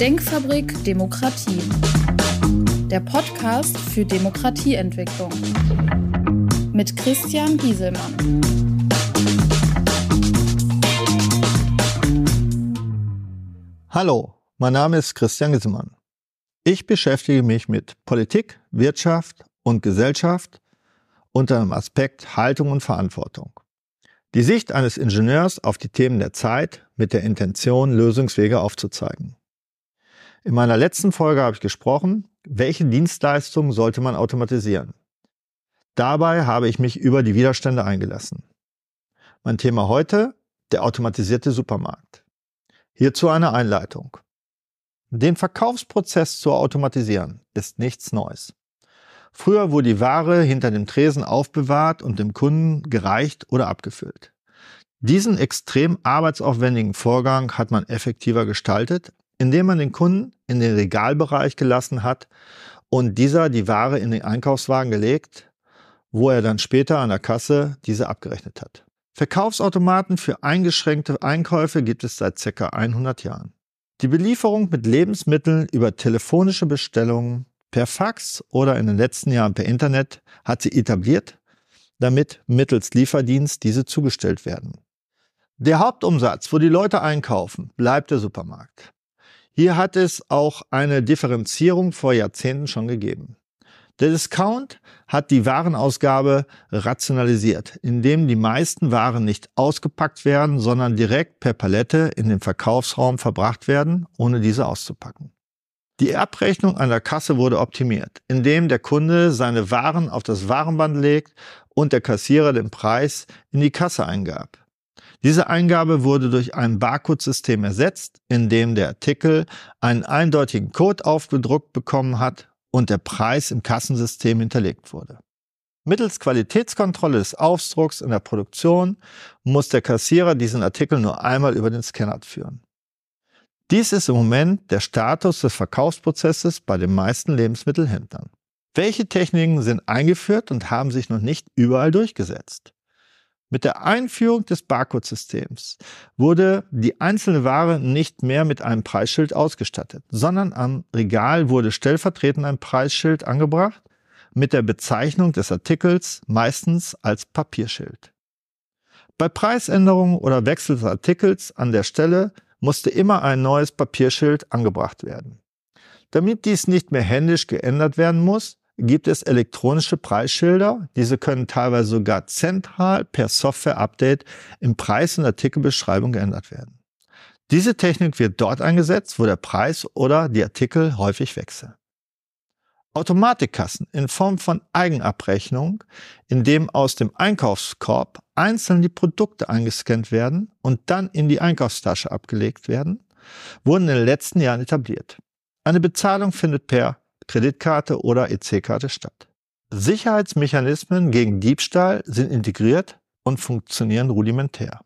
Denkfabrik Demokratie. Der Podcast für Demokratieentwicklung. Mit Christian Gieselmann. Hallo, mein Name ist Christian Gieselmann. Ich beschäftige mich mit Politik, Wirtschaft und Gesellschaft unter dem Aspekt Haltung und Verantwortung. Die Sicht eines Ingenieurs auf die Themen der Zeit mit der Intention, Lösungswege aufzuzeigen. In meiner letzten Folge habe ich gesprochen, welche Dienstleistungen sollte man automatisieren. Dabei habe ich mich über die Widerstände eingelassen. Mein Thema heute, der automatisierte Supermarkt. Hierzu eine Einleitung. Den Verkaufsprozess zu automatisieren ist nichts Neues. Früher wurde die Ware hinter dem Tresen aufbewahrt und dem Kunden gereicht oder abgefüllt. Diesen extrem arbeitsaufwendigen Vorgang hat man effektiver gestaltet, indem man den Kunden in den Regalbereich gelassen hat und dieser die Ware in den Einkaufswagen gelegt, wo er dann später an der Kasse diese abgerechnet hat. Verkaufsautomaten für eingeschränkte Einkäufe gibt es seit ca. 100 Jahren. Die Belieferung mit Lebensmitteln über telefonische Bestellungen per Fax oder in den letzten Jahren per Internet hat sie etabliert, damit mittels Lieferdienst diese zugestellt werden. Der Hauptumsatz, wo die Leute einkaufen, bleibt der Supermarkt. Hier hat es auch eine Differenzierung vor Jahrzehnten schon gegeben. Der Discount hat die Warenausgabe rationalisiert, indem die meisten Waren nicht ausgepackt werden, sondern direkt per Palette in den Verkaufsraum verbracht werden, ohne diese auszupacken. Die Abrechnung an der Kasse wurde optimiert, indem der Kunde seine Waren auf das Warenband legt und der Kassierer den Preis in die Kasse eingab. Diese Eingabe wurde durch ein Barcode-System ersetzt, in dem der Artikel einen eindeutigen Code aufgedruckt bekommen hat und der Preis im Kassensystem hinterlegt wurde. Mittels Qualitätskontrolle des Aufdrucks in der Produktion muss der Kassierer diesen Artikel nur einmal über den Scanner führen. Dies ist im Moment der Status des Verkaufsprozesses bei den meisten Lebensmittelhändlern. Welche Techniken sind eingeführt und haben sich noch nicht überall durchgesetzt? Mit der Einführung des Barcode-Systems wurde die einzelne Ware nicht mehr mit einem Preisschild ausgestattet, sondern am Regal wurde stellvertretend ein Preisschild angebracht mit der Bezeichnung des Artikels meistens als Papierschild. Bei Preisänderungen oder Wechsel des Artikels an der Stelle musste immer ein neues Papierschild angebracht werden. Damit dies nicht mehr händisch geändert werden muss, gibt es elektronische Preisschilder. Diese können teilweise sogar zentral per Software-Update im Preis- und Artikelbeschreibung geändert werden. Diese Technik wird dort eingesetzt, wo der Preis oder die Artikel häufig wechseln. Automatikkassen in Form von Eigenabrechnung, in dem aus dem Einkaufskorb einzeln die Produkte eingescannt werden und dann in die Einkaufstasche abgelegt werden, wurden in den letzten Jahren etabliert. Eine Bezahlung findet per Kreditkarte oder EC-Karte statt. Sicherheitsmechanismen gegen Diebstahl sind integriert und funktionieren rudimentär.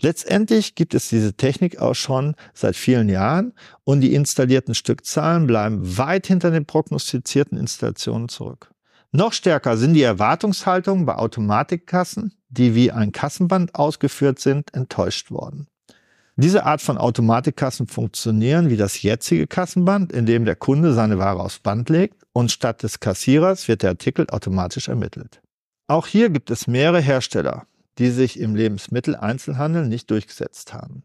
Letztendlich gibt es diese Technik auch schon seit vielen Jahren und die installierten Stückzahlen bleiben weit hinter den prognostizierten Installationen zurück. Noch stärker sind die Erwartungshaltungen bei Automatikkassen, die wie ein Kassenband ausgeführt sind, enttäuscht worden. Diese Art von Automatikkassen funktionieren wie das jetzige Kassenband, in dem der Kunde seine Ware aufs Band legt und statt des Kassierers wird der Artikel automatisch ermittelt. Auch hier gibt es mehrere Hersteller, die sich im Lebensmitteleinzelhandel nicht durchgesetzt haben.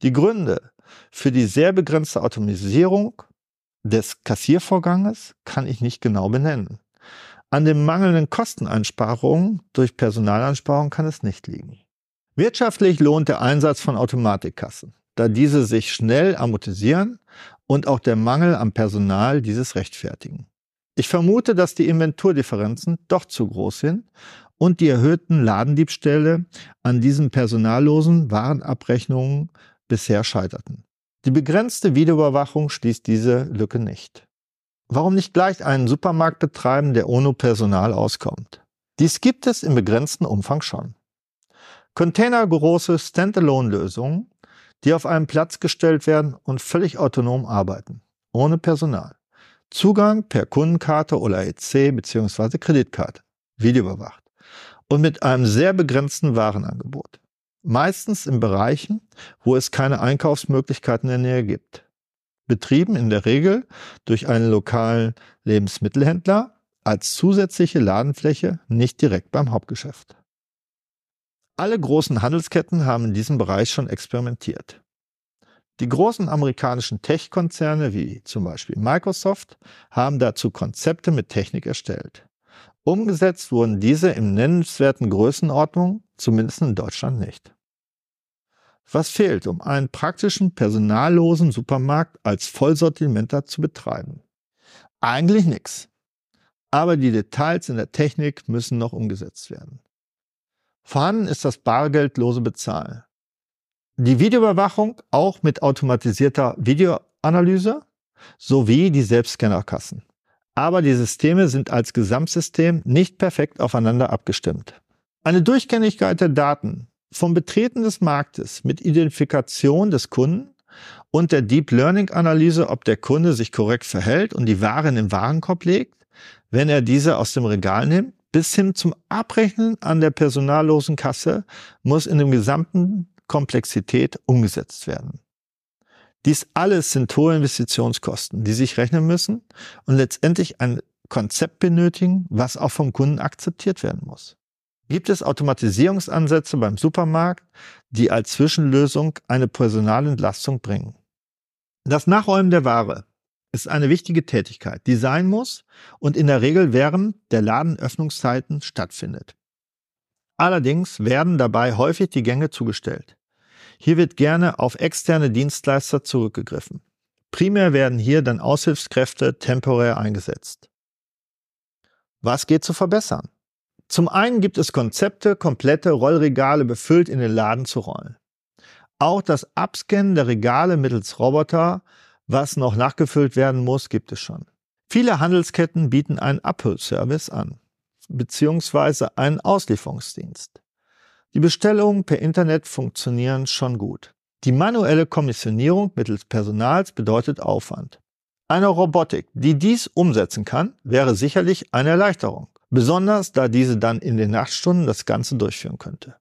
Die Gründe für die sehr begrenzte Automatisierung des Kassiervorganges kann ich nicht genau benennen. An den mangelnden Kosteneinsparungen durch Personaleinsparungen kann es nicht liegen. Wirtschaftlich lohnt der Einsatz von Automatikkassen, da diese sich schnell amortisieren und auch der Mangel am Personal dieses rechtfertigen. Ich vermute, dass die Inventurdifferenzen doch zu groß sind und die erhöhten Ladendiebstähle an diesen personallosen Warenabrechnungen bisher scheiterten. Die begrenzte Videoüberwachung schließt diese Lücke nicht. Warum nicht gleich einen Supermarkt betreiben, der ohne Personal auskommt? Dies gibt es im begrenzten Umfang schon. Containergroße Standalone-Lösungen, die auf einen Platz gestellt werden und völlig autonom arbeiten, ohne Personal. Zugang per Kundenkarte oder EC bzw. Kreditkarte, videoüberwacht und mit einem sehr begrenzten Warenangebot. Meistens in Bereichen, wo es keine Einkaufsmöglichkeiten in der Nähe gibt. betrieben in der Regel durch einen lokalen Lebensmittelhändler als zusätzliche Ladenfläche, nicht direkt beim Hauptgeschäft. Alle großen Handelsketten haben in diesem Bereich schon experimentiert. Die großen amerikanischen Tech-Konzerne wie zum Beispiel Microsoft haben dazu Konzepte mit Technik erstellt. Umgesetzt wurden diese im nennenswerten Größenordnung, zumindest in Deutschland nicht. Was fehlt, um einen praktischen, personallosen Supermarkt als Vollsortimenter zu betreiben? Eigentlich nichts. Aber die Details in der Technik müssen noch umgesetzt werden. Vorhanden ist das bargeldlose Bezahlen. Die Videoüberwachung auch mit automatisierter Videoanalyse sowie die Selbstscannerkassen. Aber die Systeme sind als Gesamtsystem nicht perfekt aufeinander abgestimmt. Eine Durchgängigkeit der Daten vom Betreten des Marktes mit Identifikation des Kunden und der Deep Learning Analyse, ob der Kunde sich korrekt verhält und die Ware in den Warenkorb legt, wenn er diese aus dem Regal nimmt, bis hin zum Abrechnen an der personallosen Kasse muss in dem gesamten Komplexität umgesetzt werden. Dies alles sind hohe Investitionskosten, die sich rechnen müssen und letztendlich ein Konzept benötigen, was auch vom Kunden akzeptiert werden muss. Gibt es Automatisierungsansätze beim Supermarkt, die als Zwischenlösung eine Personalentlastung bringen? Das Nachräumen der Ware ist eine wichtige Tätigkeit, die sein muss und in der Regel während der Ladenöffnungszeiten stattfindet. Allerdings werden dabei häufig die Gänge zugestellt. Hier wird gerne auf externe Dienstleister zurückgegriffen. Primär werden hier dann Aushilfskräfte temporär eingesetzt. Was geht zu verbessern? Zum einen gibt es Konzepte, komplette Rollregale befüllt in den Laden zu rollen. Auch das Abscannen der Regale mittels Roboter, was noch nachgefüllt werden muss, gibt es schon. Viele Handelsketten bieten einen Abholservice an, beziehungsweise einen Auslieferungsdienst. Die Bestellungen per Internet funktionieren schon gut. Die manuelle Kommissionierung mittels Personals bedeutet Aufwand. Eine Robotik, die dies umsetzen kann, wäre sicherlich eine Erleichterung, besonders da diese dann in den Nachtstunden das Ganze durchführen könnte.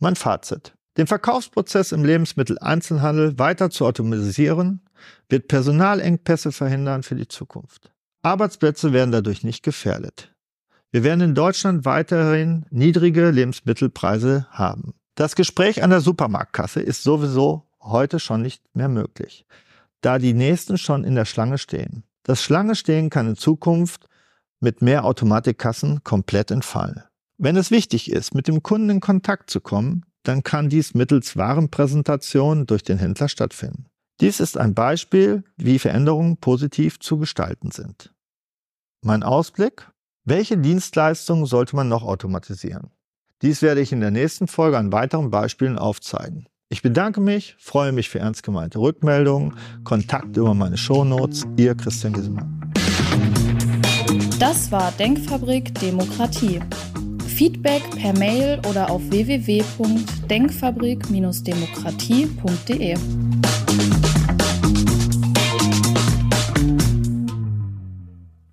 Mein Fazit. Den Verkaufsprozess im Lebensmitteleinzelhandel weiter zu automatisieren, wird Personalengpässe verhindern für die Zukunft. Arbeitsplätze werden dadurch nicht gefährdet. Wir werden in Deutschland weiterhin niedrige Lebensmittelpreise haben. Das Gespräch an der Supermarktkasse ist sowieso heute schon nicht mehr möglich, da die nächsten schon in der Schlange stehen. Das Schlange stehen kann in Zukunft mit mehr Automatikkassen komplett entfallen. Wenn es wichtig ist, mit dem Kunden in Kontakt zu kommen, dann kann dies mittels Warenpräsentation durch den Händler stattfinden. Dies ist ein Beispiel, wie Veränderungen positiv zu gestalten sind. Mein Ausblick? Welche Dienstleistungen sollte man noch automatisieren? Dies werde ich in der nächsten Folge an weiteren Beispielen aufzeigen. Ich bedanke mich, freue mich für ernst gemeinte Rückmeldungen, Kontakt über meine Shownotes, Ihr Christian Giesemann. Das war Denkfabrik Demokratie. Feedback per Mail oder auf www.denkfabrik-demokratie.de.